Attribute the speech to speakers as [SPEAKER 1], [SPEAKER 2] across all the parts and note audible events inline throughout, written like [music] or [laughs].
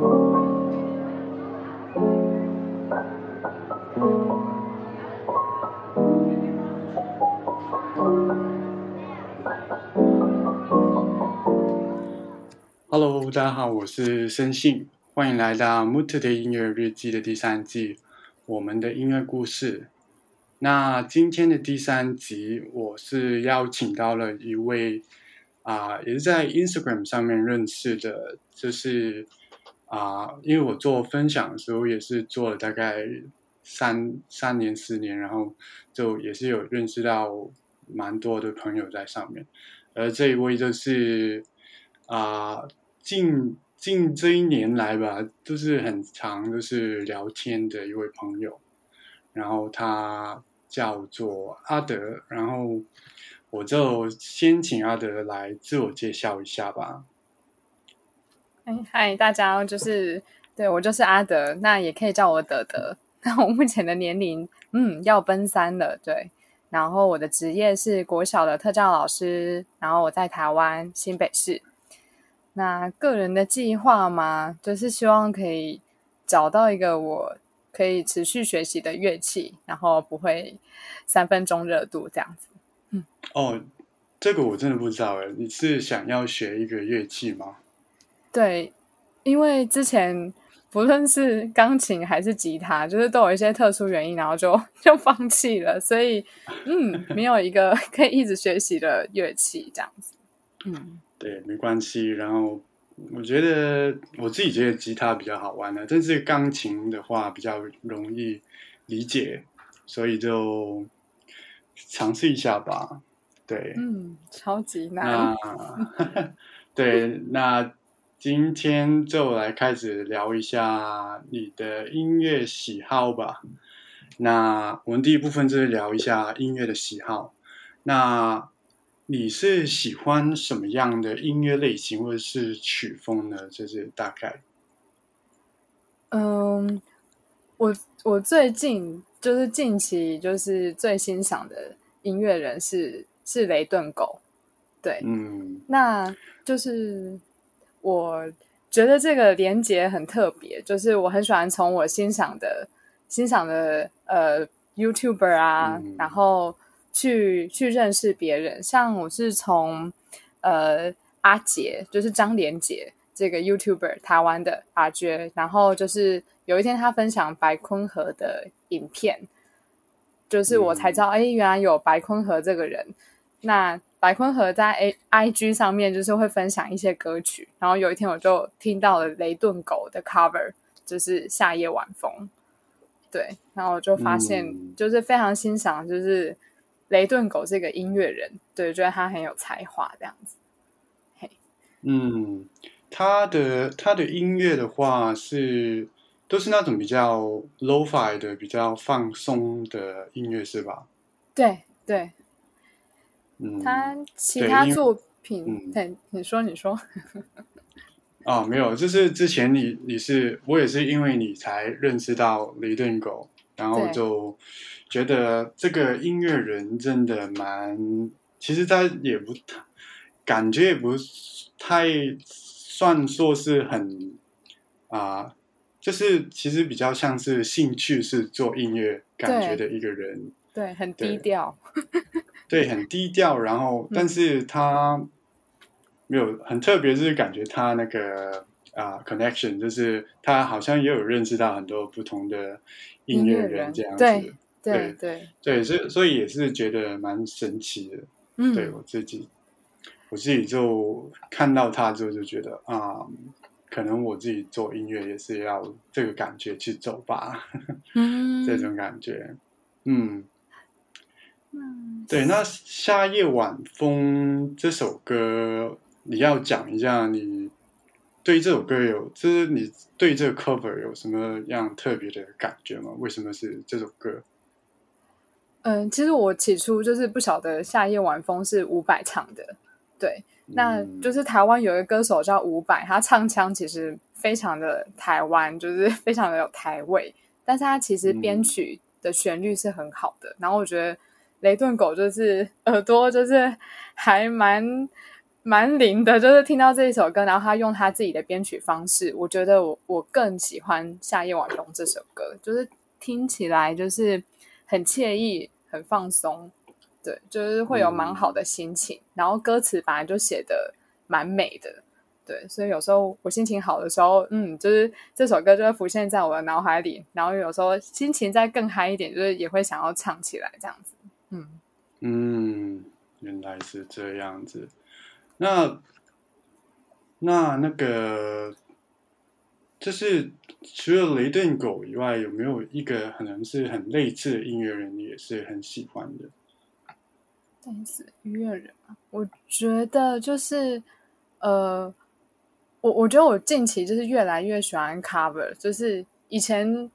[SPEAKER 1] Hello，大家好，我是申信，欢迎来到《木特的音乐日记》的第三季，我们的音乐故事。那今天的第三集，我是邀请到了一位啊，也是在 Instagram 上面认识的，就是啊，因为我做分享的时候也是做了大概三三年四年，然后就也是有认识到蛮多的朋友在上面，而这一位就是啊。近近这一年来吧，就是很长，就是聊天的一位朋友，然后他叫做阿德，然后我就先请阿德来自我介绍一下吧。
[SPEAKER 2] 嗨，大家，就是对我就是阿德，那也可以叫我德德。[laughs] 那我目前的年龄，嗯，要奔三了，对。然后我的职业是国小的特教老师，然后我在台湾新北市。那个人的计划嘛，就是希望可以找到一个我可以持续学习的乐器，然后不会三分钟热度这样子。
[SPEAKER 1] 嗯，哦，这个我真的不知道哎，你是想要学一个乐器吗？
[SPEAKER 2] 对，因为之前不论是钢琴还是吉他，就是都有一些特殊原因，然后就就放弃了，所以嗯，没有一个可以一直学习的乐器这样子。
[SPEAKER 1] 嗯。对，没关系。然后我觉得我自己觉得吉他比较好玩的，但是钢琴的话比较容易理解，所以就尝试一下吧。对，
[SPEAKER 2] 嗯，超级难。[laughs]
[SPEAKER 1] 对，那今天就来开始聊一下你的音乐喜好吧。那我们第一部分就是聊一下音乐的喜好。那你是喜欢什么样的音乐类型或者是曲风呢？就是大概，
[SPEAKER 2] 嗯，我我最近就是近期就是最欣赏的音乐人是是雷顿狗，对，嗯，那就是我觉得这个连接很特别，就是我很喜欢从我欣赏的欣赏的呃 YouTuber 啊，然后。去去认识别人，像我是从呃阿杰，就是张连杰这个 YouTuber 台湾的阿杰，然后就是有一天他分享白坤和的影片，就是我才知道，哎，原来有白坤和这个人。那白坤和在 A I G 上面就是会分享一些歌曲，然后有一天我就听到了雷顿狗的 cover，就是夏夜晚风，对，然后我就发现就是非常欣赏，就是。雷顿狗这个音乐人，对，觉得他很有才华，这样子。
[SPEAKER 1] 嘿，嗯，他的他的音乐的话是都是那种比较 low-fi 的、比较放松的音乐，是吧？
[SPEAKER 2] 对对。嗯，他其他作品，对，你说你说。[laughs]
[SPEAKER 1] 哦，没有，就是之前你你是我也是因为你才认识到雷顿狗，然后就。觉得这个音乐人真的蛮，其实他也不感觉也不太算说是很啊，就是其实比较像是兴趣是做音乐感觉的一个人，
[SPEAKER 2] 对，很低调，
[SPEAKER 1] 对，很低调。然后，但是他没有很特别，就是感觉他那个啊，connection，就是他好像也有认识到很多不同的音乐人这样子。
[SPEAKER 2] 对对
[SPEAKER 1] 对，所以所以也是觉得蛮神奇的。嗯，对我自己，我自己就看到他之后就觉得啊，可能我自己做音乐也是要这个感觉去走吧。嗯，[laughs] 这种感觉，嗯嗯，对。那《夏夜晚风》这首歌，你要讲一下你对这首歌有，就是你对这个 cover 有什么样特别的感觉吗？为什么是这首歌？
[SPEAKER 2] 嗯，其实我起初就是不晓得《夏夜晚风》是伍佰唱的，对，那就是台湾有一个歌手叫伍佰，他唱腔其实非常的台湾，就是 [laughs] 非常的有台味，但是他其实编曲的旋律是很好的。然后我觉得雷顿狗就是耳朵就是还蛮蛮灵的，就是听到这一首歌，然后他用他自己的编曲方式，我觉得我我更喜欢《夏夜晚风》这首歌，就是听起来就是很惬意、很放松，对，就是会有蛮好的心情。然后歌词本来就写的蛮美的，对，所以有时候我心情好的时候，嗯，就是这首歌就会浮现在我的脑海里。然后有时候心情再更嗨一点，就是也会想要唱起来这样子。嗯
[SPEAKER 1] 嗯，原来是这样子。那那那个，就是除了雷顿狗以外，有没有一个可能是很类似的音乐人，也是很喜欢的？
[SPEAKER 2] 类似音乐人啊，我觉得就是呃，我我觉得我近期就是越来越喜欢 cover，就是以前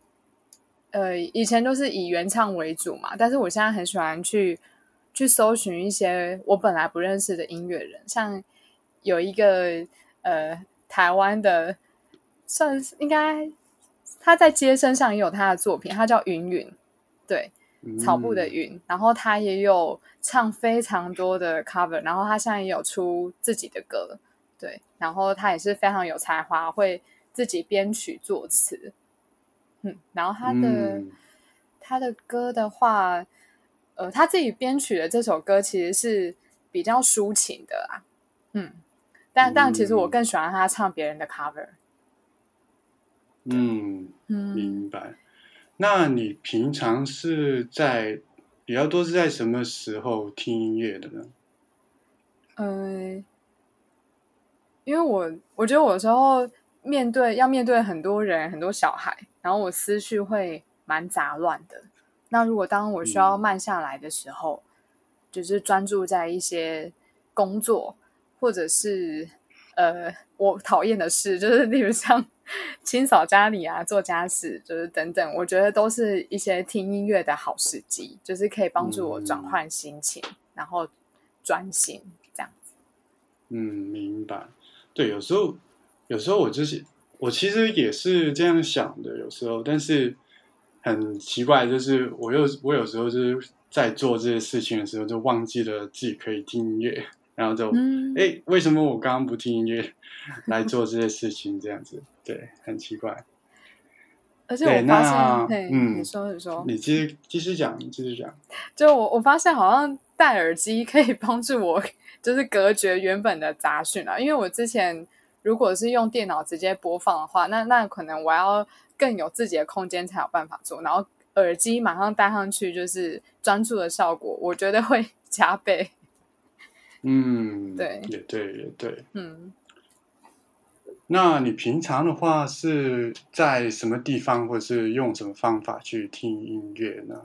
[SPEAKER 2] 呃以前都是以原唱为主嘛，但是我现在很喜欢去。去搜寻一些我本来不认识的音乐人，像有一个呃台湾的，算是应该他在街身上也有他的作品，他叫云云，对草布的。云，然后他也有唱非常多的 cover，然后他现在也有出自己的歌，对，然后他也是非常有才华，会自己编曲作词，嗯，然后他的他的歌的话。呃，他自己编曲的这首歌其实是比较抒情的啊，嗯，但但其实我更喜欢他唱别人的 cover。
[SPEAKER 1] 嗯，明白。那你平常是在比较多是在什么时候听音乐的呢？
[SPEAKER 2] 嗯，因为我我觉得我有时候面对要面对很多人很多小孩，然后我思绪会蛮杂乱的。那如果当我需要慢下来的时候，就是专注在一些工作，或者是呃我讨厌的事，就是例如像 [laughs] 清扫家里啊、做家事，就是等等，我觉得都是一些听音乐的好时机，就是可以帮助我转换心情，然后专心这样子。
[SPEAKER 1] 嗯，明白。对，有时候有时候我就是我其实也是这样想的，有时候，但是。很奇怪，就是我又我有时候就是在做这些事情的时候，就忘记了自己可以听音乐，然后就哎，为什么我刚刚不听音乐来做这些事情？这样子，对，很奇怪。
[SPEAKER 2] 而且我发现，嗯，你说你说，
[SPEAKER 1] 你继续继续讲，继续讲。
[SPEAKER 2] 就我我发现，好像戴耳机可以帮助我，[laughs] 就是隔绝原本的杂讯啊。因为我之前如果是用电脑直接播放的话，那那可能我要。更有自己的空间才有办法做，然后耳机马上戴上去就是专注的效果，我觉得会 [laughs] 加倍。
[SPEAKER 1] 嗯，
[SPEAKER 2] 对，
[SPEAKER 1] 也对，也对。
[SPEAKER 2] 嗯，
[SPEAKER 1] 那你平常的话是在什么地方，或是用什么方法去听音乐呢？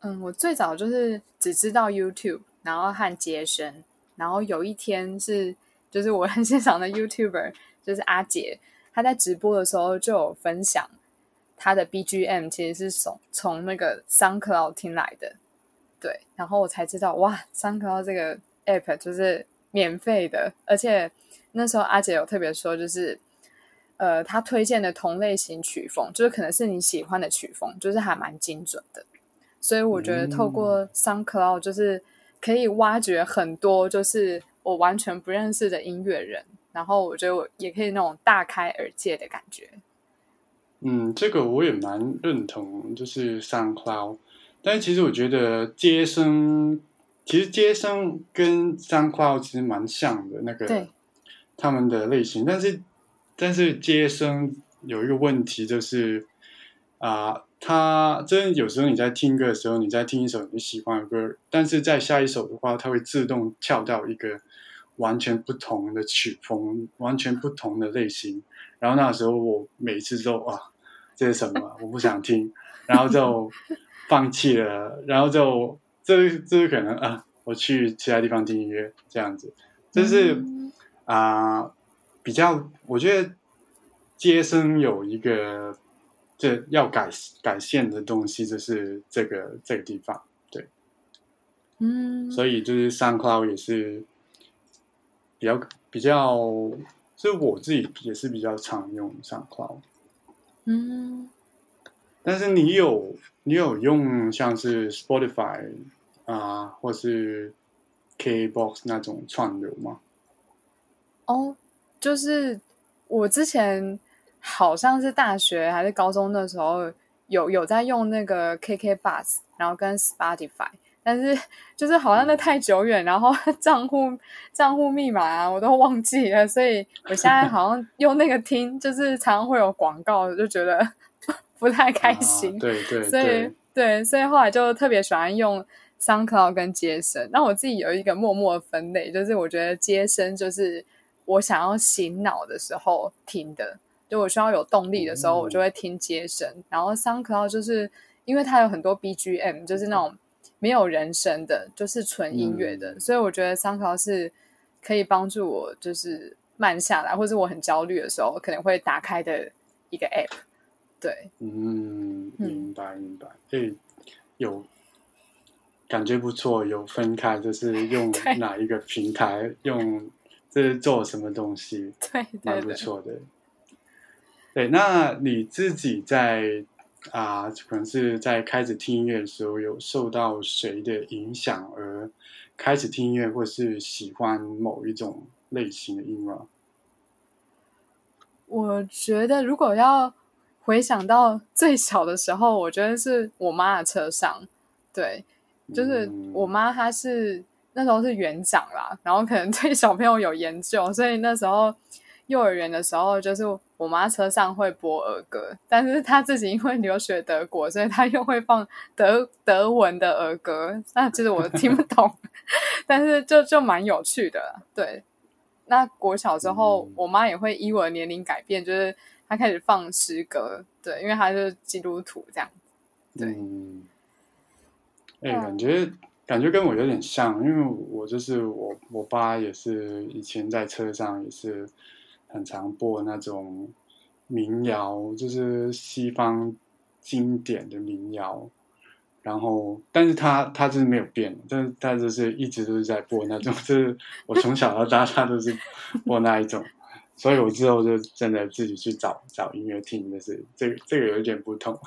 [SPEAKER 2] 嗯，我最早就是只知道 YouTube，然后和接生，然后有一天是就是我很欣赏的 YouTuber，[laughs] 就是阿杰。他在直播的时候就有分享他的 BGM，其实是从从那个 SoundCloud 听来的，对，然后我才知道哇，SoundCloud 这个 App 就是免费的，而且那时候阿杰有特别说，就是呃，他推荐的同类型曲风，就是可能是你喜欢的曲风，就是还蛮精准的，所以我觉得透过 SoundCloud 就是可以挖掘很多就是我完全不认识的音乐人。然后我觉得我也可以那种大开耳界的感觉。
[SPEAKER 1] 嗯，这个我也蛮认同，就是上 cloud。但其实我觉得接生，其实接生跟上 cloud 其实蛮像的那个，他们的类型。但是，但是接生有一个问题就是，啊，它真有时候你在听歌的时候，你在听一首你喜欢的歌，但是在下一首的话，它会自动跳到一个。完全不同的曲风，完全不同的类型。然后那时候我每次都啊，这是什么？我不想听，然后就放弃了。然后就这这可能啊，我去其他地方听音乐这样子。就是啊，比较我觉得接生有一个这要改改线的东西，就是这个这个地方对，
[SPEAKER 2] 嗯，
[SPEAKER 1] 所以就是 SoundCloud 也是。比较比较，是我自己也是比较常用上 Cloud，
[SPEAKER 2] 嗯，
[SPEAKER 1] 但是你有你有用像是 Spotify 啊，或是 KBox 那种串流吗？
[SPEAKER 2] 哦，就是我之前好像是大学还是高中的时候有有在用那个 KK Bus，然后跟 Spotify。但是就是好像那太久远，然后 [laughs] 账户账户密码啊我都忘记了，所以我现在好像 [laughs] 用那个听，就是常常会有广告，就觉得 [laughs] 不太开心。
[SPEAKER 1] 对对，
[SPEAKER 2] 所以对，所以后来就特别喜欢用 SoundCloud 跟接生。那我自己有一个默默的分类，就是我觉得接生就是我想要醒脑的时候听的，就我需要有动力的时候，我就会听接生。然后 SoundCloud 就是因为它有很多 BGM，就是那种。没有人声的，就是纯音乐的，所以我觉得 SoundCloud 是可以帮助我，就是慢下来，或者我很焦虑的时候，可能会打开的一个 App。对，
[SPEAKER 1] 嗯，明白明白，以有感觉不错，有分开，就是用 [laughs] 哪一个平台，用这是做什么东西，
[SPEAKER 2] 对，
[SPEAKER 1] 蛮不错的。对，那你自己在。啊，可能是在开始听音乐的时候，有受到谁的影响而开始听音乐，或是喜欢某一种类型的音乐。
[SPEAKER 2] 我觉得，如果要回想到最小的时候，我觉得是我妈的车上，对，就是我妈，她是那时候是园长啦，然后可能 [laughs] 对小朋友有研究，所以那时候。幼儿园的时候，就是我妈车上会播儿歌，但是她自己因为留学德国，所以她又会放德德文的儿歌，那其实我听不懂，[laughs] 但是就就蛮有趣的。对，那国小之后，我妈也会依我的年龄改变，就是她开始放诗歌，对，因为她是基督徒这样。对，
[SPEAKER 1] 哎，感觉感觉跟我有点像，因为我就是我我爸也是以前在车上也是。很常播那种民谣，就是西方经典的民谣，然后，但是他他就是没有变，但是他就是一直都是在播那种，[laughs] 就是我从小到大他都是播那一种，所以我之后就真的自己去找找音乐听，就是这个这个有一点不同。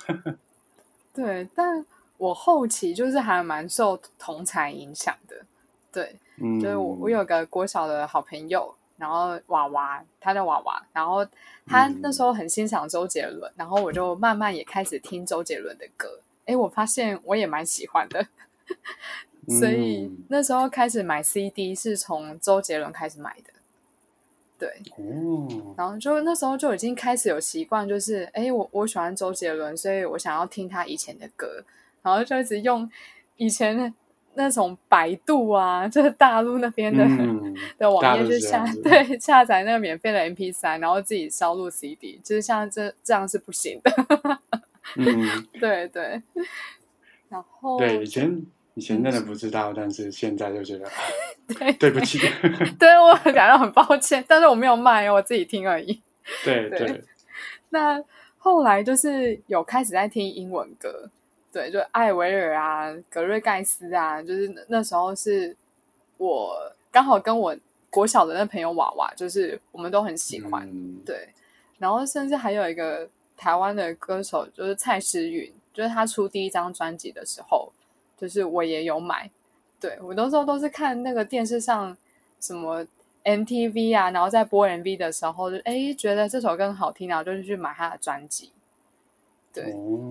[SPEAKER 1] [laughs]
[SPEAKER 2] 对，但我后期就是还蛮受同才影响的，对，就是我我有个国小的好朋友。然后娃娃，他叫娃娃，然后他那时候很欣赏周杰伦，然后我就慢慢也开始听周杰伦的歌。哎，我发现我也蛮喜欢的，[laughs] 所以那时候开始买 CD 是从周杰伦开始买的。对，哦，然后就那时候就已经开始有习惯，就是哎，我我喜欢周杰伦，所以我想要听他以前的歌，然后就一直用以前。那种百度啊，就是大陆那边的 [laughs] 的网页去下，[laughs] 对下载那个免费的 M P 三，然后自己烧录 C D，就是像这这样是不行的。嗯，[laughs] 对对。然后
[SPEAKER 1] 对以前以前真的不知道，但是现在就觉得对对不起，
[SPEAKER 2] 对我感到很抱歉，但是我没有卖，我自己听而已。
[SPEAKER 1] 对对。
[SPEAKER 2] 那后来就是有开始在听英文歌。对，就艾维尔啊，格瑞盖斯啊，就是那时候是我刚好跟我国小的那朋友娃娃，就是我们都很喜欢。对，然后甚至还有一个台湾的歌手，就是蔡诗芸，就是他出第一张专辑的时候，就是我也有买。对我那时候都是看那个电视上什么 MTV 啊，然后在播 MV 的时候，就哎觉得这首歌很好听，然后就去买他的专辑。对，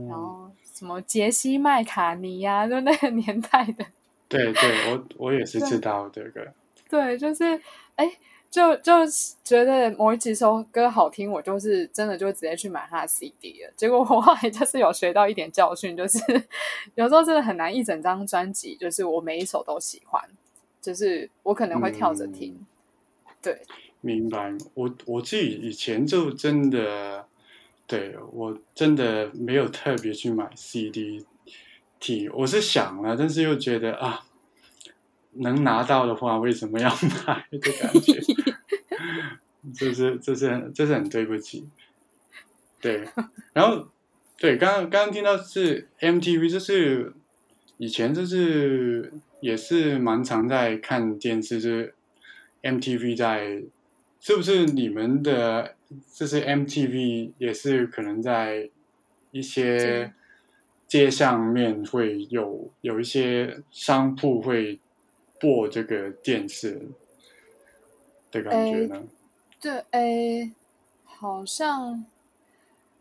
[SPEAKER 2] 然后。什么杰西麦卡尼呀，就那个年代的。
[SPEAKER 1] 对对，我我也是知道这个。
[SPEAKER 2] 对，就是哎，就就觉得某几首歌好听，我就是真的就直接去买他的 CD 了。结果我后来就是有学到一点教训，就是 [laughs] 有时候真的很难一整张专辑，就是我每一首都喜欢，就是我可能会跳着听。对，
[SPEAKER 1] 明白。我我自己以前就真的。对我真的没有特别去买 CD 听，我是想了，但是又觉得啊，能拿到的话为什么要 [laughs] 买的感觉，[laughs] 这是这是这是很对不起。对，然后对，刚刚刚刚听到是 MTV，就是以前就是也是蛮常在看电视，就是 MTV 在，是不是你们的？这是 MTV，也是可能在一些街上面会有有一些商铺会播这个电视的感觉呢？
[SPEAKER 2] 对，哎，好像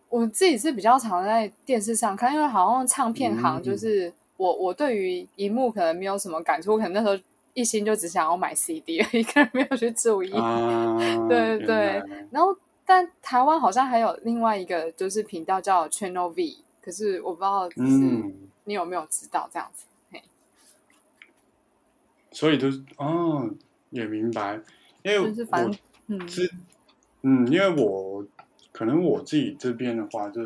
[SPEAKER 2] 我自己是比较常在电视上看，因为好像唱片行就是我我对于荧幕可能没有什么感触，我可能那时候一心就只想要买 CD，一个人没有去注意。[laughs] 对对对，然后但台湾好像还有另外一个就是频道叫 Channel V，可是我不知道嗯你有没有知道这样子。
[SPEAKER 1] 所以就是哦，也明白，因为我是嗯，因为我可能我自己这边的话就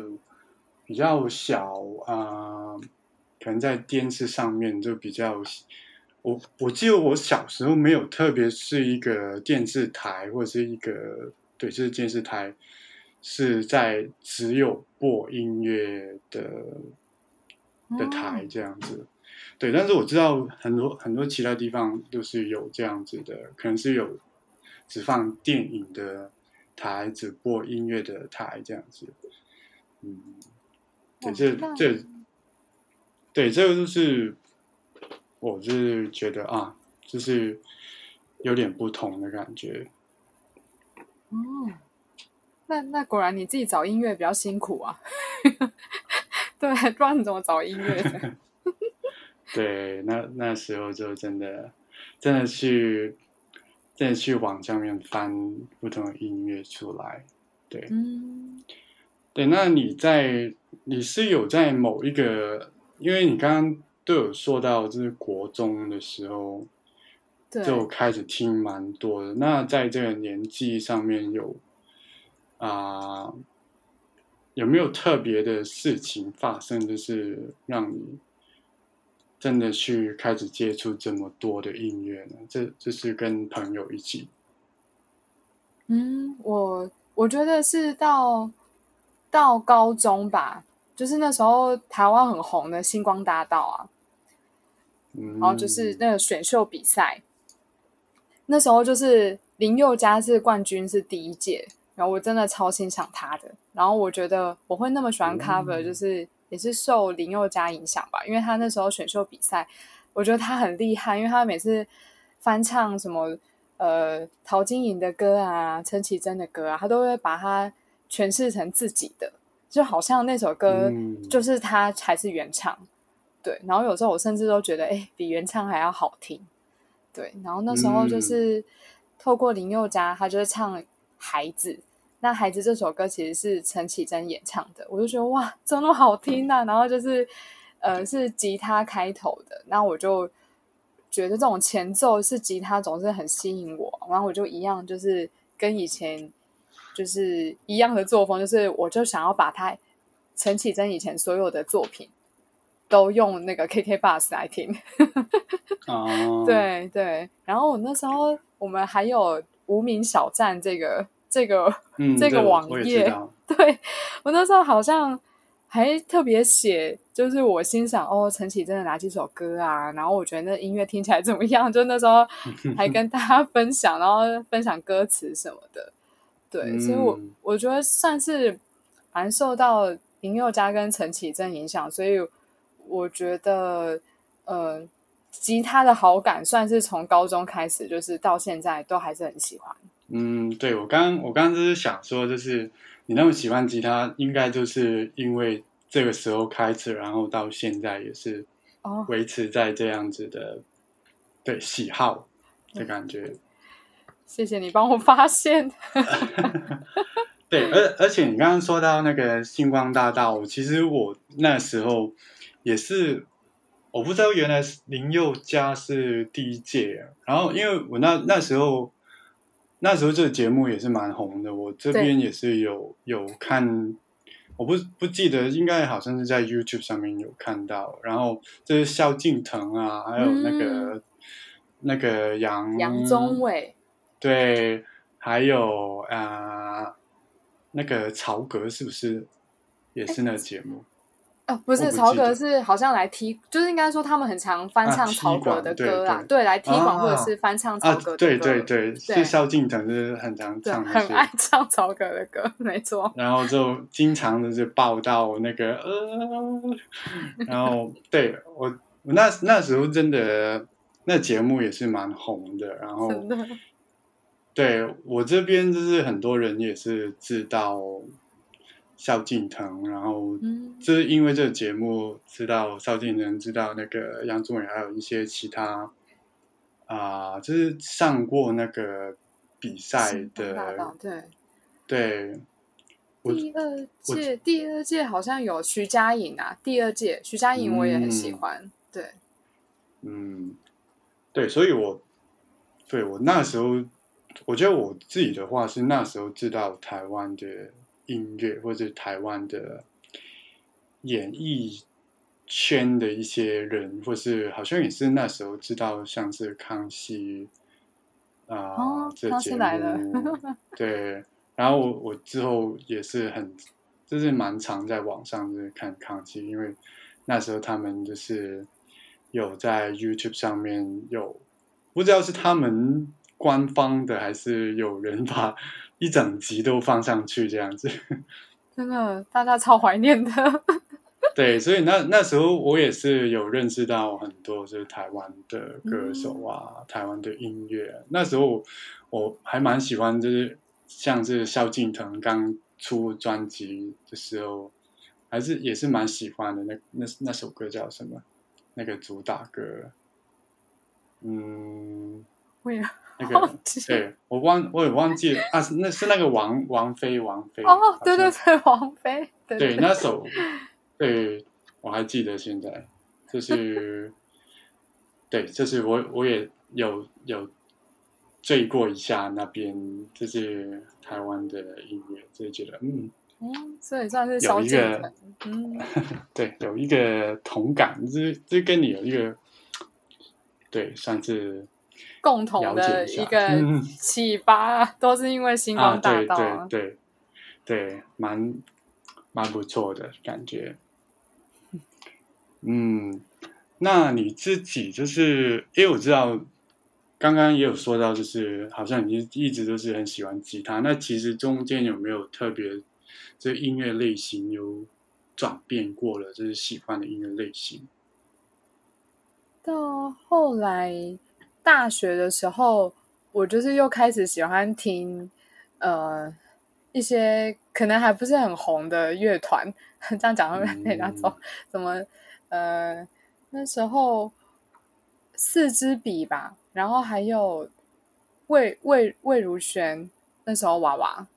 [SPEAKER 1] 比较小啊，可能在电视上面就比较，我我记得我小时候没有特别是一个电视台或者是一个对，这是电视台是在只有播音乐的的台这样子。对，但是我知道很多很多其他地方都是有这样子的，可能是有只放电影的台，只播音乐的台这样子。嗯，对，这这，对，这个就是我是觉得啊，就是有点不同的感觉。
[SPEAKER 2] 哦，那那果然你自己找音乐比较辛苦啊。[laughs] 对，不知道你怎么找音乐？[laughs]
[SPEAKER 1] 对，那那时候就真的，真的去，真的去网上面翻不同的音乐出来，对，嗯，对，那你在你是有在某一个，因为你刚刚都有说到，就是国中的时候，就开始听蛮多的。那在这个年纪上面有啊，有没有特别的事情发生，就是让你？真的去开始接触这么多的音乐呢？这这是跟朋友一起。
[SPEAKER 2] 嗯，我我觉得是到到高中吧，就是那时候台湾很红的星光大道啊，然后就是那个选秀比赛，那时候就是林宥嘉是冠军，是第一届，然后我真的超欣赏他的，然后我觉得我会那么喜欢 cover，就是。也是受林宥嘉影响吧，因为他那时候选秀比赛，我觉得他很厉害，因为他每次翻唱什么呃陶晶莹的歌啊、陈绮贞的歌啊，他都会把它诠释成自己的，就好像那首歌就是他才是原唱。对，然后有时候我甚至都觉得，哎，比原唱还要好听。对，然后那时候就是透过林宥嘉，他就是唱《孩子》。那孩子这首歌其实是陈绮贞演唱的，我就觉得哇，真的好听呐！然后就是，呃，是吉他开头的，那我就觉得这种前奏是吉他总是很吸引我，然后我就一样就是跟以前就是一样的作风，就是我就想要把他陈绮贞以前所有的作品都用那个 KK Bus 来听。哦，[laughs] 对对，然后我那时候我们还有无名小站这个。这个这个网页，[laughs] 对我那时候好像还特别写，就是我欣赏哦，陈绮贞的哪几首歌啊？然后我觉得那音乐听起来怎么样？就那时候 [laughs] 还跟大家分享，然后分享歌词什么的。对，所以我我觉得算是蛮受到林宥嘉跟陈绮贞影响，所以我觉得呃，吉他的好感算是从高中开始，就是到现在都还是很喜欢。
[SPEAKER 1] 嗯，对我刚我刚刚就是想说，就是你那么喜欢吉他，应该就是因为这个时候开始，然后到现在也是维持在这样子的对喜好的感觉。[laughs]
[SPEAKER 2] 谢谢你帮我发现。[laughs]
[SPEAKER 1] 对，而而且你刚刚说到那个星光大道，其实我那时候也是，我不知道原来是林宥嘉是第一届，然后因为我那那时候。那时候这个节目也是蛮红的，我这边也是有有看，我不不记得，应该好像是在 YouTube 上面有看到。然后这是萧敬腾啊，还有那个那个杨
[SPEAKER 2] 杨宗纬，
[SPEAKER 1] 对，还有啊那个曹格是不是也是那个节目？
[SPEAKER 2] 哦，不是曹格是好像来踢，就是应该说他们很常翻唱曹格的歌啊，对，来踢馆或者是翻唱曹格的歌。
[SPEAKER 1] 对对对，是萧敬腾是很常唱，
[SPEAKER 2] 很爱唱曹格的歌，没错。
[SPEAKER 1] 然后就经常的就报道那个呃，然后对我我那那时候真的那节目也是蛮红的。然后，对我这边就是很多人也是知道萧敬腾，然后就是因为这个节目知道萧敬腾，知道那个杨宗纬，还有一些其他啊，就是上过那个比赛的，
[SPEAKER 2] 对
[SPEAKER 1] 对。
[SPEAKER 2] 第二届，第二届好像有徐佳莹啊。第二届徐佳莹我也很喜欢，对，
[SPEAKER 1] 嗯，对，所以我对我那时候，我觉得我自己的话是那时候知道台湾的音乐，或者台湾的演艺圈的一些人，或是好像也是那时候知道，像是康熙啊，这节目，对。然后我我之后也是很，就是蛮常在网上就是看康熙，因为那时候他们就是有在 YouTube 上面有，不知道是他们官方的还是有人把一整集都放上去这样子，[laughs]
[SPEAKER 2] 真的大家超怀念的。[laughs]
[SPEAKER 1] 对，所以那那时候我也是有认识到很多就是台湾的歌手啊，台湾的音乐。那时候我还蛮喜欢就是。像是萧敬腾刚出专辑的时候，还是也是蛮喜欢的。那那那首歌叫什么？那个主打歌，嗯，那个对我忘我也忘记了啊，那是那个王王菲王菲
[SPEAKER 2] 哦，对对对，王菲
[SPEAKER 1] 对那首，对我还记得现在，就是对，就是我我也有有。醉过一下那边，就是台湾的音乐，就觉得嗯，
[SPEAKER 2] 嗯，所以算是
[SPEAKER 1] 有一个，嗯，[laughs] 对，有一个同感，这这跟你有一个，对，算是
[SPEAKER 2] 共同的一个启发，都是因为星光大
[SPEAKER 1] 道，对对对，蛮蛮不错的感觉。嗯，那你自己就是，因为我知道。刚刚也有说到，就是好像你一直都是很喜欢吉他。那其实中间有没有特别这音乐类型有转变过了？就是喜欢的音乐类型。
[SPEAKER 2] 到后来大学的时候，我就是又开始喜欢听呃一些可能还不是很红的乐团。[laughs] 这样讲会被人家走？什么呃那时候四支笔吧。然后还有魏魏魏如萱那时候娃娃，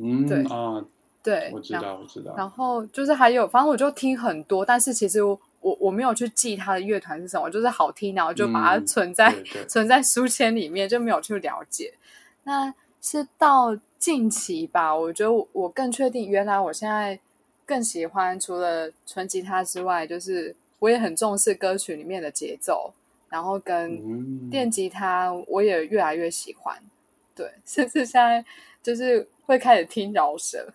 [SPEAKER 1] 嗯，
[SPEAKER 2] 对
[SPEAKER 1] 啊，
[SPEAKER 2] 对，
[SPEAKER 1] 我知道我知道。
[SPEAKER 2] 然后就是还有，反正我就听很多，但是其实我我没有去记他的乐团是什么，就是好听，然后就把它存在 [laughs] 存在书签里面，就没有去了解。那是到近期吧，我觉得我更确定，原来我现在更喜欢除了纯吉他之外，就是我也很重视歌曲里面的节奏。然后跟电吉他，我也越来越喜欢，对，[laughs] 甚至现在就是会开始听饶舌。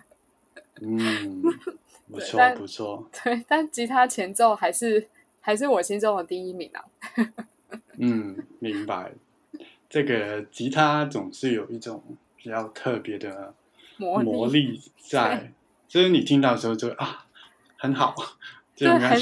[SPEAKER 2] [laughs]
[SPEAKER 1] 嗯，不错不错。
[SPEAKER 2] 对，但吉他前奏还是还是我心中的第一名啊。
[SPEAKER 1] 嗯，明白。这个吉他总是有一种比较特别的魔力在，就是你听到的时候就啊，很好。
[SPEAKER 2] 对，很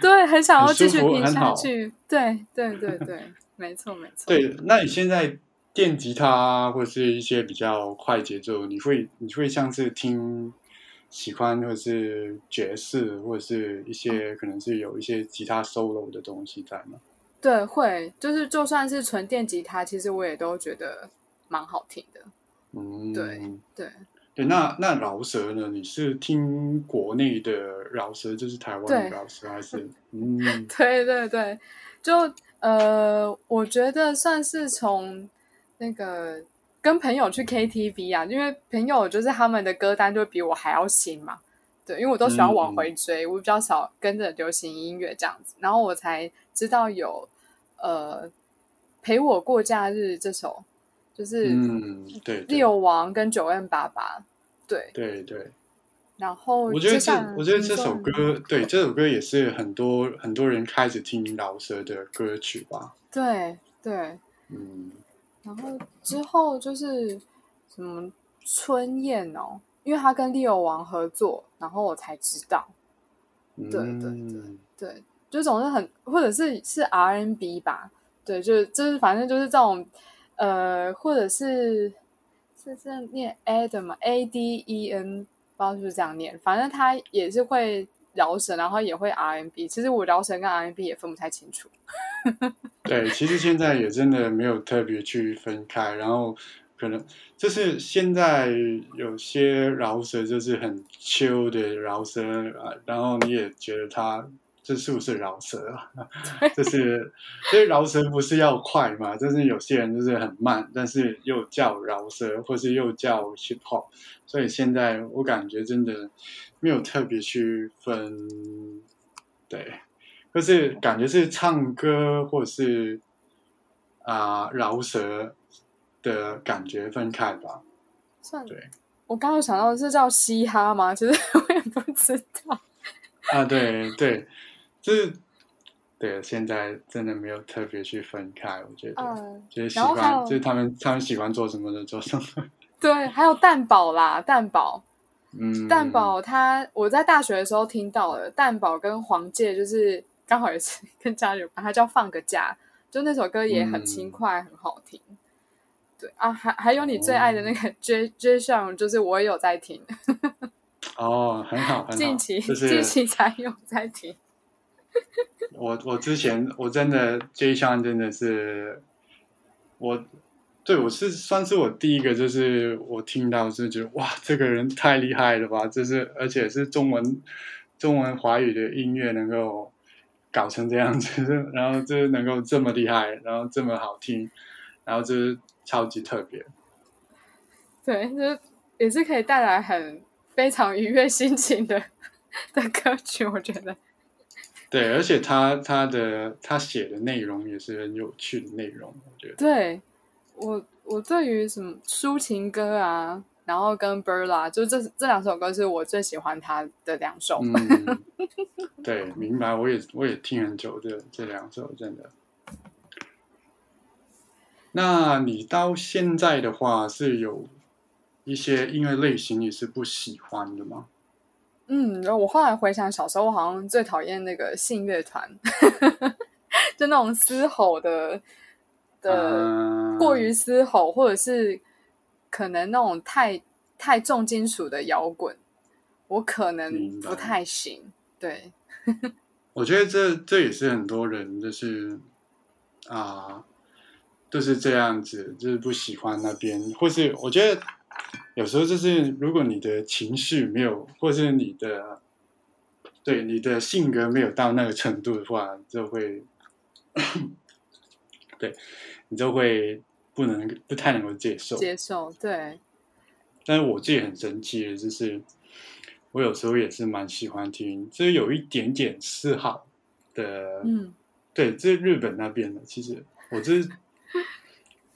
[SPEAKER 2] 对，很想要继续听下去。对，对，对，对，没错，没错。
[SPEAKER 1] 对，那你现在电吉他或者是一些比较快节奏，你会你会像是听喜欢或者是爵士，或者是一些可能是有一些吉他 solo 的东西在吗？
[SPEAKER 2] 对，会，就是就算是纯电吉他，其实我也都觉得蛮好听的。嗯，对，对。
[SPEAKER 1] 那那饶舌呢？你是听国内的饶舌，就是台湾的饶舌，还是？[laughs] 嗯，
[SPEAKER 2] 对对对，就呃，我觉得算是从那个跟朋友去 KTV 啊，因为朋友就是他们的歌单就比我还要新嘛。对，因为我都喜欢往回追，我比较少跟着流行音乐这样子，然后我才知道有呃陪我过假日这首。就是
[SPEAKER 1] 嗯，对，
[SPEAKER 2] 六王跟九 N 爸爸，对
[SPEAKER 1] 对对。
[SPEAKER 2] 然后
[SPEAKER 1] 我觉得这，我觉得这首歌，对这首歌也是很多很多人开始听饶舌的歌曲吧。
[SPEAKER 2] 对对，嗯。然后之后就是什么春燕哦，因为他跟利友王合作，然后我才知道。对对对对。就总是很或者是是 RNB 吧，对，就是就是反正就是这种呃，或者是是这样念嘛，A D E N，不知道是不是这样念，反正他也是会饶舌，然后也会 RNB。其实我饶舌跟 RNB 也分不太清楚。
[SPEAKER 1] 对，[laughs] 其实现在也真的没有特别去分开，然后可能就是现在有些饶舌就是很 chill 的饶舌啊，然后你也觉得他。这是不是饶舌啊？[laughs] 就是，所以饶舌不是要快嘛？就是有些人就是很慢，但是又叫饶舌，或是又叫 hip hop。所以现在我感觉真的没有特别去分，对，就是感觉是唱歌或者是啊饶舌的感觉分开吧。
[SPEAKER 2] 算对，我刚刚想到是叫嘻哈吗？[laughs] 其实我也不知道。
[SPEAKER 1] 啊，对对。就是对，现在真的没有特别去分开，我觉得，就是喜欢，就是他们他们喜欢做什么就做什么。[laughs]
[SPEAKER 2] 对，还有蛋堡啦，蛋堡，嗯，蛋堡，他我在大学的时候听到了蛋堡跟黄玠，就是刚好也是跟家里有关，他叫放个假，就那首歌也很轻快，很好听。对啊，还还有你最爱的那个 J J 上，就是我也有在听。
[SPEAKER 1] 哦，很好，
[SPEAKER 2] 近期近期才有在听。
[SPEAKER 1] 我我之前我真的 J 项真的是我对我是算是我第一个就是我听到是觉得哇这个人太厉害了吧，就是而且是中文中文华语的音乐能够搞成这样子，[laughs] 然后就能够这么厉害，然后这么好听，然后就是超级特别。
[SPEAKER 2] 对，就是也是可以带来很非常愉悦心情的 [laughs] 的歌曲，我觉得。
[SPEAKER 1] 对，而且他他的他写的内容也是很有趣的内容，我觉得。
[SPEAKER 2] 对，我我对于什么抒情歌啊，然后跟 Berla，就这这两首歌是我最喜欢他的两首。
[SPEAKER 1] 嗯，[laughs] 对，明白。我也我也听很久这这两首，真的。那你到现在的话，是有一些音乐类型你是不喜欢的吗？
[SPEAKER 2] 嗯，我后来回想，小时候我好像最讨厌那个信乐团，[laughs] 就那种嘶吼的的过于嘶吼，或者是可能那种太太重金属的摇滚，我可能不太行。对，[laughs]
[SPEAKER 1] 我觉得这这也是很多人就是啊，就是这样子，就是不喜欢那边，或是我觉得。有时候就是，如果你的情绪没有，或是你的对你的性格没有到那个程度的话，就会 [coughs] 对你就会不能不太能够接受
[SPEAKER 2] 接受对。
[SPEAKER 1] 但是我自己很生气的，就是我有时候也是蛮喜欢听，就是有一点点嗜好的，嗯，对，这日本那边的，其实我这。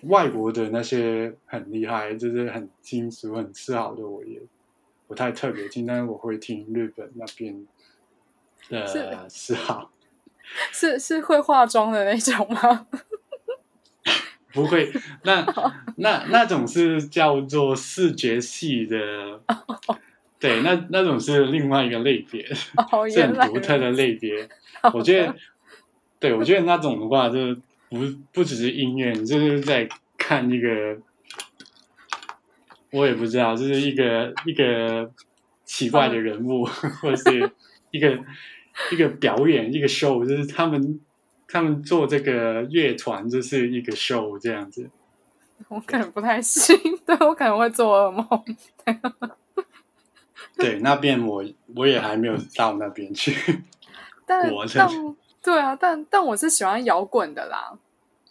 [SPEAKER 1] 外国的那些很厉害，就是很金属、很吃好的，我也不太特别听，但是我会听日本那边的嗜好。
[SPEAKER 2] 是是会化妆的那种吗？
[SPEAKER 1] 不会，那 [laughs] 那那种是叫做视觉系的，[laughs] 对，那那种是另外一个类别，[laughs] 是很独特的类别。我觉得，对我觉得那种的话就。不不只是音乐，你就是在看一个，我也不知道，就是一个一个奇怪的人物，或者是一个一个表演，一个 show，就是他们他们做这个乐团就是一个 show 这样子。
[SPEAKER 2] 我可能不太行，对我可能会做噩梦。
[SPEAKER 1] 对，那边我我也还没有到那边去。
[SPEAKER 2] 但但对啊，但但我是喜欢摇滚的啦。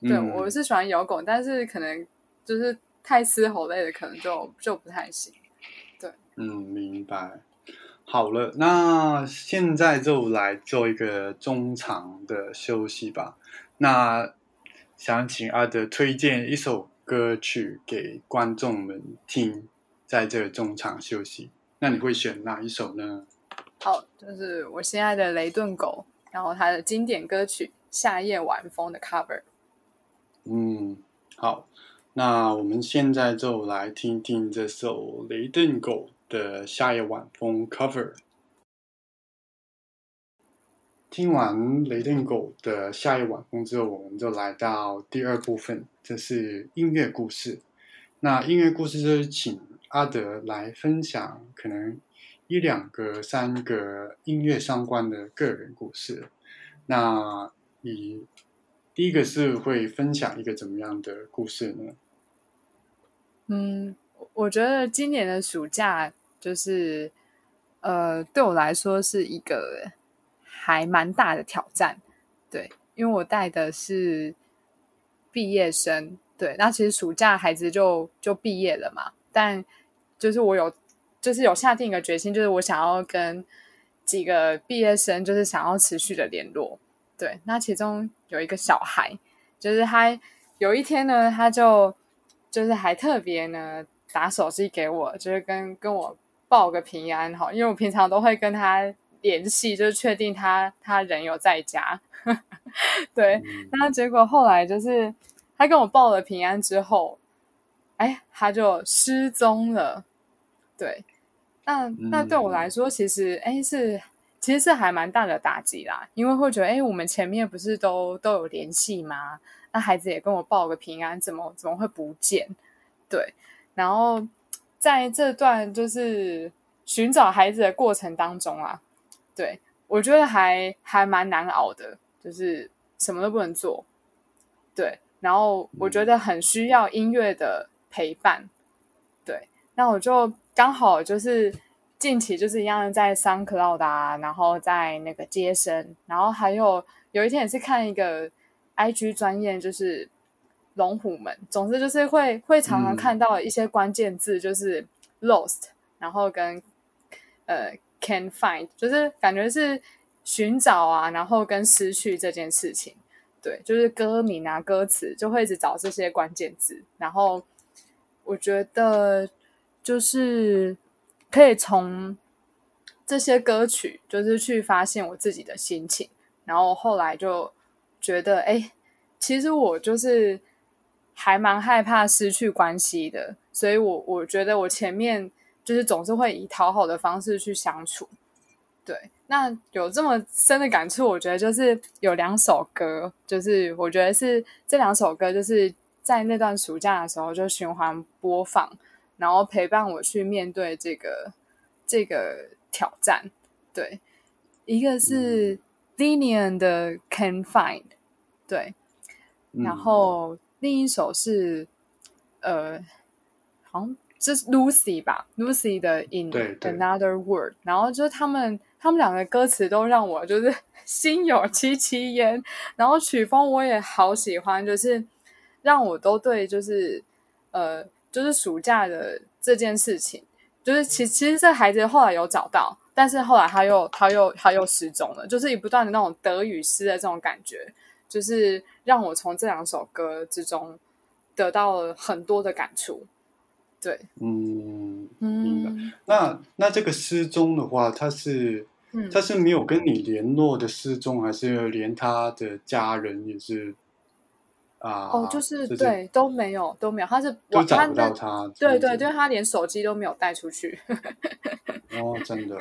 [SPEAKER 2] 对，我是喜欢摇滚，但是可能就是太嘶吼类的，可能就就不太行。对，
[SPEAKER 1] 嗯，明白。好了，那现在就来做一个中场的休息吧。那想请阿德推荐一首歌曲给观众们听，在这个中场休息。那你会选哪一首呢？
[SPEAKER 2] 好，就是我心爱的雷顿狗，然后他的经典歌曲《夏夜晚风》的 cover。
[SPEAKER 1] 嗯，好，那我们现在就来听听这首雷顿狗的《夏夜晚风》cover。听完雷电狗的下一晚风之后，我们就来到第二部分，这是音乐故事。那音乐故事就是请阿德来分享可能一两个、三个音乐相关的个人故事。那你第一个是会分享一个怎么样的故事呢？
[SPEAKER 2] 嗯，我觉得今年的暑假就是呃，对我来说是一个。还蛮大的挑战，对，因为我带的是毕业生，对，那其实暑假孩子就就毕业了嘛，但就是我有，就是有下定一个决心，就是我想要跟几个毕业生，就是想要持续的联络，对，那其中有一个小孩，就是他有一天呢，他就就是还特别呢打手机给我，就是跟跟我报个平安哈，因为我平常都会跟他。联系就是确定他他人有在家，[laughs] 对，那结果后来就是他跟我报了平安之后，哎，他就失踪了。对，那那对我来说，其实哎是其实是还蛮大的打击啦，因为会觉得哎，我们前面不是都都有联系吗？那孩子也跟我报个平安，怎么怎么会不见？对，然后在这段就是寻找孩子的过程当中啊。对，我觉得还还蛮难熬的，就是什么都不能做。对，然后我觉得很需要音乐的陪伴。对，那我就刚好就是近期就是一样在 SoundCloud 啊，然后在那个接生，然后还有有一天也是看一个 IG 专业，就是龙虎门。总之就是会会常常看到一些关键字，就是 lost，然后跟呃。Can find 就是感觉是寻找啊，然后跟失去这件事情，对，就是歌名啊、歌词就会一直找这些关键字，然后我觉得就是可以从这些歌曲，就是去发现我自己的心情，然后后来就觉得，哎，其实我就是还蛮害怕失去关系的，所以我我觉得我前面。就是总是会以讨好的方式去相处，对。那有这么深的感触，我觉得就是有两首歌，就是我觉得是这两首歌，就是在那段暑假的时候就循环播放，然后陪伴我去面对这个这个挑战。对，一个是 Linian 的 Can Find，对，然后另一首是呃，好像这。是 Lucy 吧，Lucy 的 In Another World，然后就是他们他们两个歌词都让我就是 [laughs] 心有戚戚焉，然后曲风我也好喜欢，就是让我都对就是呃就是暑假的这件事情，就是其其实这孩子后来有找到，但是后来他又他又他又失踪了，就是以不断的那种得与失的这种感觉，就是让我从这两首歌之中得到了很多的感触。对，
[SPEAKER 1] 嗯，明白。那那这个失踪的话，他是，他是没有跟你联络的失踪，还是连他的家人也是啊？
[SPEAKER 2] 哦，就是对，都没有，都没有，他是
[SPEAKER 1] 都找不到他。
[SPEAKER 2] 对对，因为他连手机都没有带出去。[laughs]
[SPEAKER 1] 哦，真的。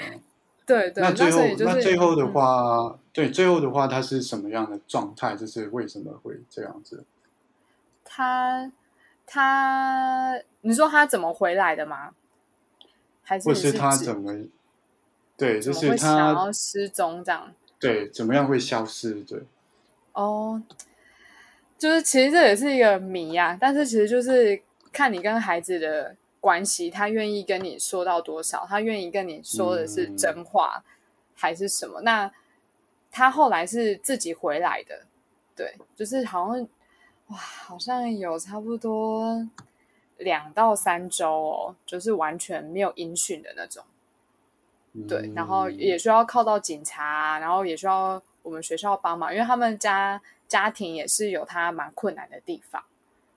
[SPEAKER 2] 对对。
[SPEAKER 1] 那最后，那最后的话，对，最后的话，他是什么样的状态？就是为什么会这样子？
[SPEAKER 2] 他。他，你说他怎么回来的吗？还是
[SPEAKER 1] 是他怎么？对，就是他
[SPEAKER 2] 失踪这样。
[SPEAKER 1] 对，怎么样会消失？对。
[SPEAKER 2] 哦，就是其实这也是一个谜呀。但是其实就是看你跟孩子的关系，他愿意跟你说到多少，他愿意跟你说的是真话还是什么？那他后来是自己回来的，对，就是好像。哇，好像有差不多两到三周哦，就是完全没有音讯的那种。对，然后也需要靠到警察，然后也需要我们学校帮忙，因为他们家家庭也是有他蛮困难的地方。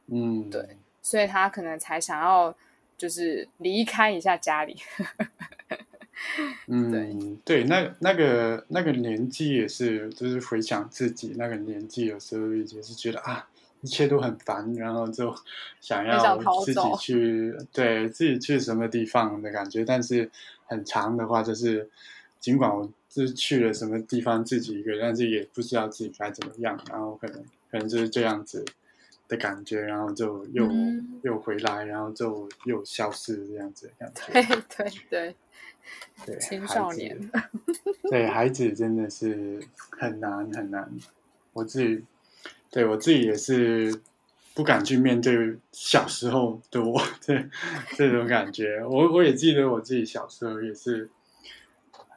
[SPEAKER 1] 嗯，
[SPEAKER 2] 对，所以他可能才想要就是离开一下家里。[laughs]
[SPEAKER 1] 嗯，对，那那个那个年纪也是，就是回想自己那个年纪，有时候也是觉得啊。一切都很烦，然后就想要自己去，[laughs] 对自己去什么地方的感觉。但是很长的话，就是尽管我是去了什么地方自己一个人，但是也不知道自己该怎么样，然后可能可能就是这样子的感觉，然后就又又回来，然后就又消失这样子的感觉。
[SPEAKER 2] 对对
[SPEAKER 1] 对 [laughs]
[SPEAKER 2] 对，青少年，
[SPEAKER 1] 对孩子真的是很难很难。我自己对我自己也是。不敢去面对小时候的我，[laughs] 这这种感觉，我我也记得我自己小时候也是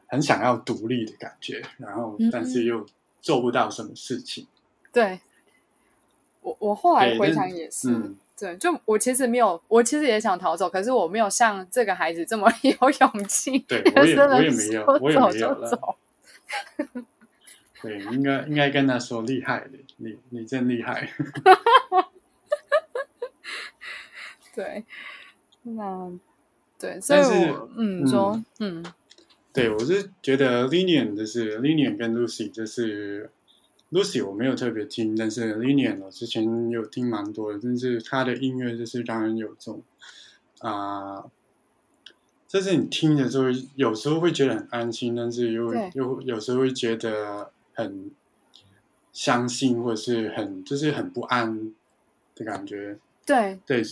[SPEAKER 1] 很想要独立的感觉，然后但是又做不到什么事情。
[SPEAKER 2] 对，我我后来回想也是，对，就我其实没有，我其实也想逃走，可是我没有像这个孩子这么 [laughs] 有勇气。
[SPEAKER 1] 对，我也我也没有，我也没有了。对，应该应该跟他说厉害的，你你真厉害。[laughs]
[SPEAKER 2] 对，那对，所以我嗯说嗯，
[SPEAKER 1] 对我是觉得 Linian 就是 Linian 跟 Lucy 就是 Lucy 我没有特别听，但是 Linian 我之前有听蛮多的，但是他的音乐就是让人有种啊，就是你听的时候有时候会觉得很安心，但是又又有时候会觉得很相信或者是很就是很不安的感觉，
[SPEAKER 2] 对
[SPEAKER 1] 对。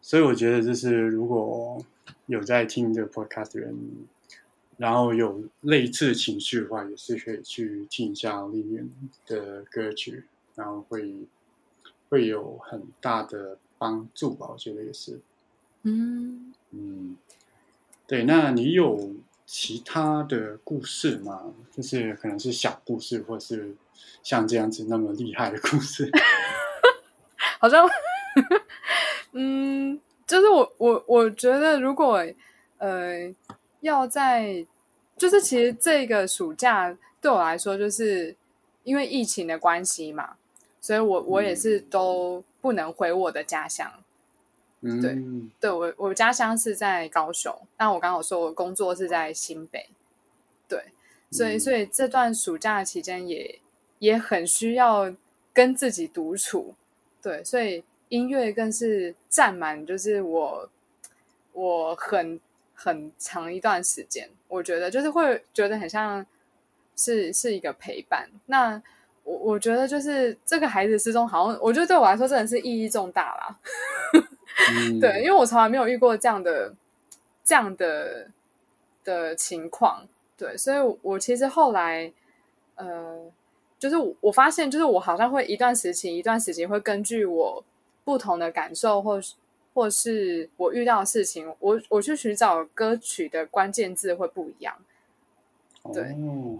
[SPEAKER 1] 所以我觉得，就是如果有在听这个 podcast 的人，然后有类似情绪的话，也是可以去听一下里面的歌曲，然后会会有很大的帮助吧。我觉得也是。嗯嗯，对。那你有其他的故事吗？就是可能是小故事，或是像这样子那么厉害的故事？[laughs]
[SPEAKER 2] 好像。嗯，就是我我我觉得，如果呃要在，就是其实这个暑假对我来说，就是因为疫情的关系嘛，所以我我也是都不能回我的家乡。嗯，对，对我我家乡是在高雄，但我刚好说我工作是在新北，对，所以所以这段暑假期间也也很需要跟自己独处，对，所以。音乐更是占满，就是我我很很长一段时间，我觉得就是会觉得很像是是一个陪伴。那我我觉得就是这个孩子失踪，好像我觉得对我来说真的是意义重大啦。[laughs] 对，因为我从来没有遇过这样的这样的的情况，对，所以我其实后来呃，就是我发现，就是我好像会一段时期一段时期会根据我。不同的感受，或是或是我遇到的事情，我我去寻找歌曲的关键字会不一样。对，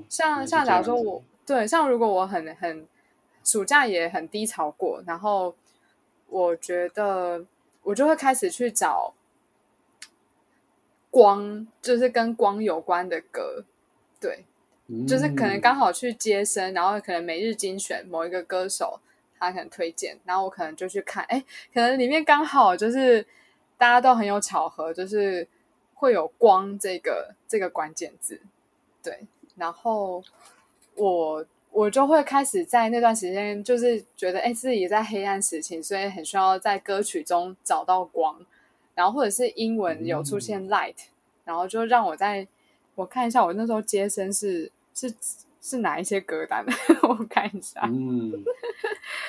[SPEAKER 2] 像像假如说我对像如果我很很暑假也很低潮过，然后我觉得我就会开始去找光，就是跟光有关的歌。对，就是可能刚好去接生，然后可能每日精选某一个歌手。他可能推荐，然后我可能就去看，哎，可能里面刚好就是大家都很有巧合，就是会有光这个这个关键字，对，然后我我就会开始在那段时间，就是觉得哎自己在黑暗时期，所以很需要在歌曲中找到光，然后或者是英文有出现 light，然后就让我在我看一下我那时候接生是是。是哪一些歌单？[laughs] 我看一下。嗯，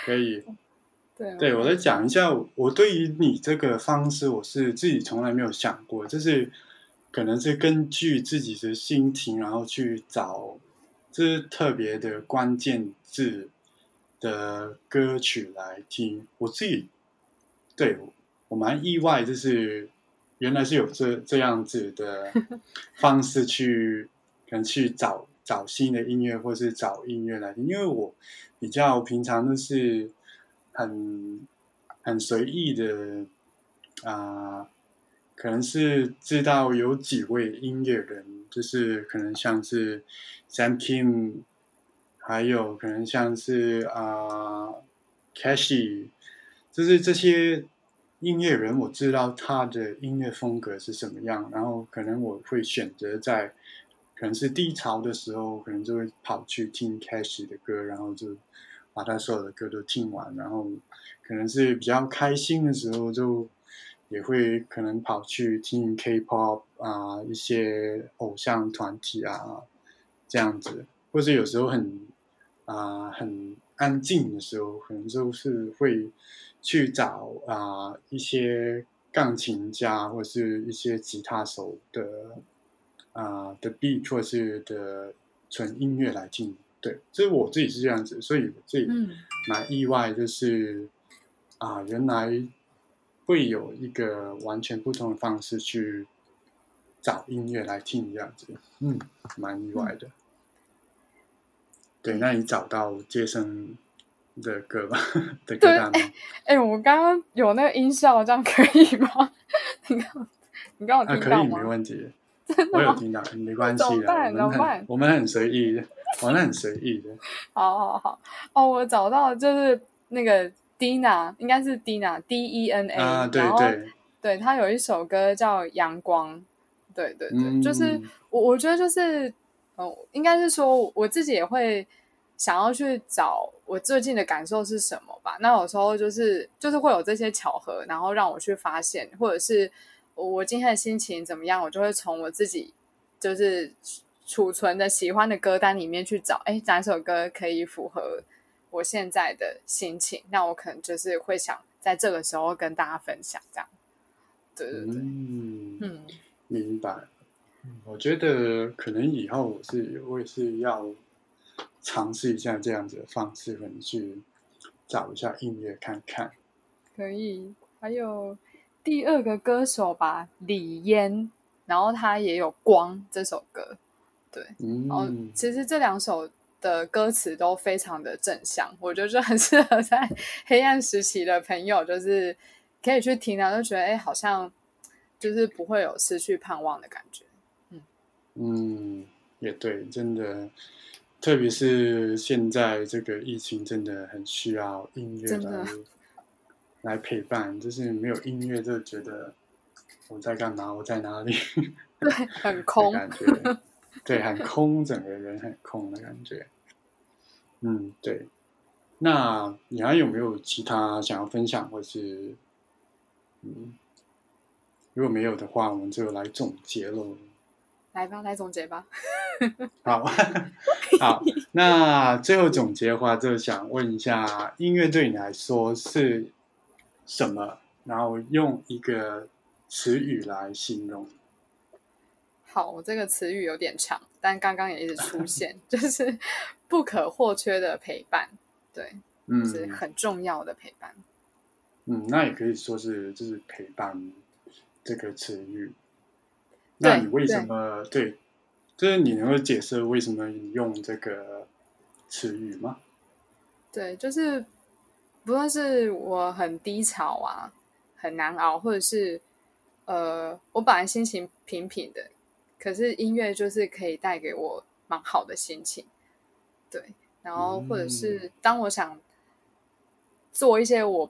[SPEAKER 1] 可以。[laughs]
[SPEAKER 2] 对，
[SPEAKER 1] 对我再讲一下，我对于你这个方式，我是自己从来没有想过，就是可能是根据自己的心情，然后去找这特别的关键字的歌曲来听。我自己对我蛮意外，就是原来是有这这样子的 [laughs] 方式去，可能去找。找新的音乐，或是找音乐来听，因为我比较平常都是很很随意的啊，可能是知道有几位音乐人，就是可能像是 Sam Kim，还有可能像是啊 Cashy，就是这些音乐人，我知道他的音乐风格是什么样，然后可能我会选择在。可能是低潮的时候，可能就会跑去听 Cash 的歌，然后就把他所有的歌都听完。然后可能是比较开心的时候，就也会可能跑去听 K-pop 啊，一些偶像团体啊这样子，或是有时候很啊很安静的时候，可能就是会去找啊一些钢琴家或者是一些吉他手的啊的 beat 或是的纯音乐来听。对，这是我自己是这样子，所以我自己蛮意外，就是啊原来会有一个完全不同的方式去。找音乐来听这样子，嗯，蛮意外的。对，那你找到接生的歌吧的歌单吗？[laughs]
[SPEAKER 2] 哎，我刚刚有那个音效，这样可以吗？[laughs] 你刚你刚有听到
[SPEAKER 1] 吗？可以，没问题。我有听到，没关系的。我们很我们很随意，玩的很随意的。
[SPEAKER 2] 好好好，哦，我找到就是那个 Dina，应该是 Dina，D E N A。
[SPEAKER 1] 啊，对对，
[SPEAKER 2] 对他有一首歌叫《阳光》。对对对，就是我我觉得就是，嗯，应该是说我自己也会想要去找我最近的感受是什么吧。那有时候就是就是会有这些巧合，然后让我去发现，或者是我今天的心情怎么样，我就会从我自己就是储存的喜欢的歌单里面去找，哎，哪首歌可以符合我现在的心情？那我可能就是会想在这个时候跟大家分享，这样。对对对，嗯。
[SPEAKER 1] 明白，我觉得可能以后我是我也是要尝试一下这样子的方式，可能去找一下音乐看看。
[SPEAKER 2] 可以，还有第二个歌手吧，李嫣，然后他也有《光》这首歌，对，然后其实这两首的歌词都非常的正向，我觉得很适合在黑暗时期的朋友，就是可以去听啊，就觉得哎，好像。就是不会有失去盼望的感觉，
[SPEAKER 1] 嗯。嗯，也对，真的，特别是现在这个疫情，真的很需要音乐来来陪伴。就是没有音乐，就觉得我在干嘛？我在哪里？[laughs]
[SPEAKER 2] 对，很空
[SPEAKER 1] 感觉，对，很空，整个人很空的感觉。嗯，对。那你还有没有其他想要分享，或是嗯？如果没有的话，我们就来总结喽。
[SPEAKER 2] 来吧，来总结吧。
[SPEAKER 1] 好，[laughs] 好。那最后总结的话，就想问一下，音乐对你来说是什么？然后用一个词语来形容。
[SPEAKER 2] 好，我这个词语有点长，但刚刚也一直出现，[laughs] 就是不可或缺的陪伴。对，嗯，是很重要的陪伴。
[SPEAKER 1] 嗯，那也可以说是，就是陪伴。这个词语，那你为什么对？就是你能够解释为什么你用这个词语吗？
[SPEAKER 2] 对，就是不论是我很低潮啊，很难熬，或者是呃，我本来心情平平的，可是音乐就是可以带给我蛮好的心情。对，然后或者是当我想做一些我。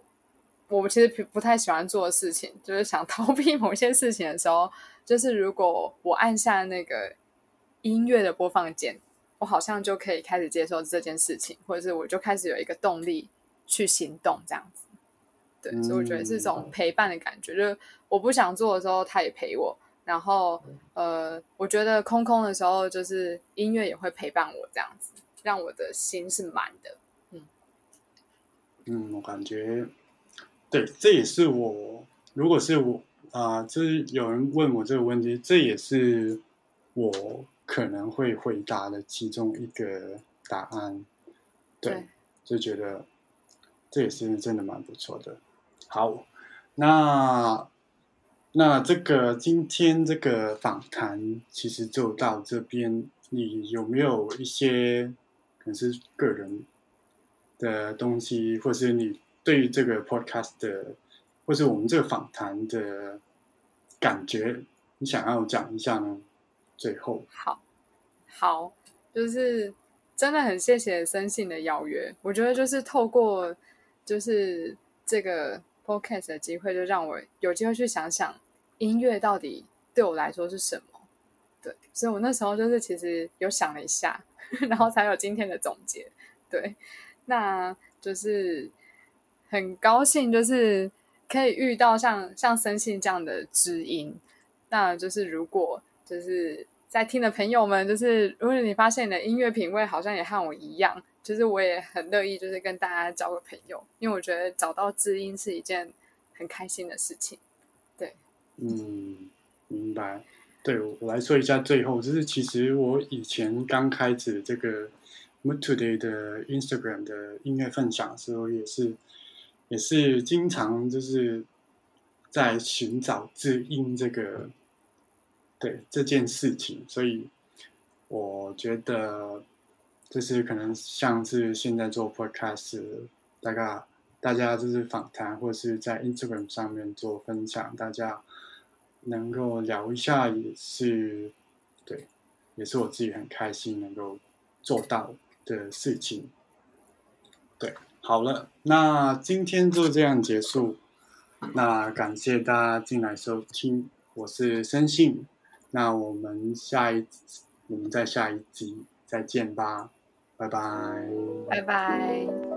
[SPEAKER 2] 我其实不不太喜欢做的事情，就是想 [laughs] 逃避某些事情的时候，就是如果我按下那个音乐的播放键，我好像就可以开始接受这件事情，或者是我就开始有一个动力去行动，这样子。对，所以我觉得是一种陪伴的感觉，就是我不想做的时候，他也陪我；然后，呃，我觉得空空的时候，就是音乐也会陪伴我，这样子，让我的心是满的。嗯，
[SPEAKER 1] 嗯，我感觉。对，这也是我，如果是我啊，就是有人问我这个问题，这也是我可能会回答的其中一个答案。对，就觉得这也是真的蛮不错的。好，那那这个今天这个访谈其实就到这边，你有没有一些可能是个人的东西，或是你？对于这个 podcast 的，或是我们这个访谈的感觉，你想要讲一下呢？最后，
[SPEAKER 2] 好，好，就是真的很谢谢生信的邀约。我觉得就是透过就是这个 podcast 的机会，就让我有机会去想想音乐到底对我来说是什么。对，所以我那时候就是其实有想了一下，[laughs] 然后才有今天的总结。对，那就是。很高兴，就是可以遇到像像森信这样的知音。那就是如果就是在听的朋友们，就是如果你发现你的音乐品味好像也和我一样，其实我也很乐意，就是跟大家交个朋友，因为我觉得找到知音是一件很开心的事情。对，
[SPEAKER 1] 嗯，明白。对我来说一下，最后就是其实我以前刚开始这个 Mood Today 的 Instagram 的音乐分享的时候，也是也是经常就是在寻找知音这个对这件事情，所以我觉得就是可能像是现在做 Podcast，大概大家就是访谈或者是在 Instagram 上面做分享，大家。能够聊一下也是，对，也是我自己很开心能够做到的事情。对，好了，那今天就这样结束。那感谢大家进来收听，我是生信。那我们下一，我们再下一集再见吧，拜拜，
[SPEAKER 2] 拜拜。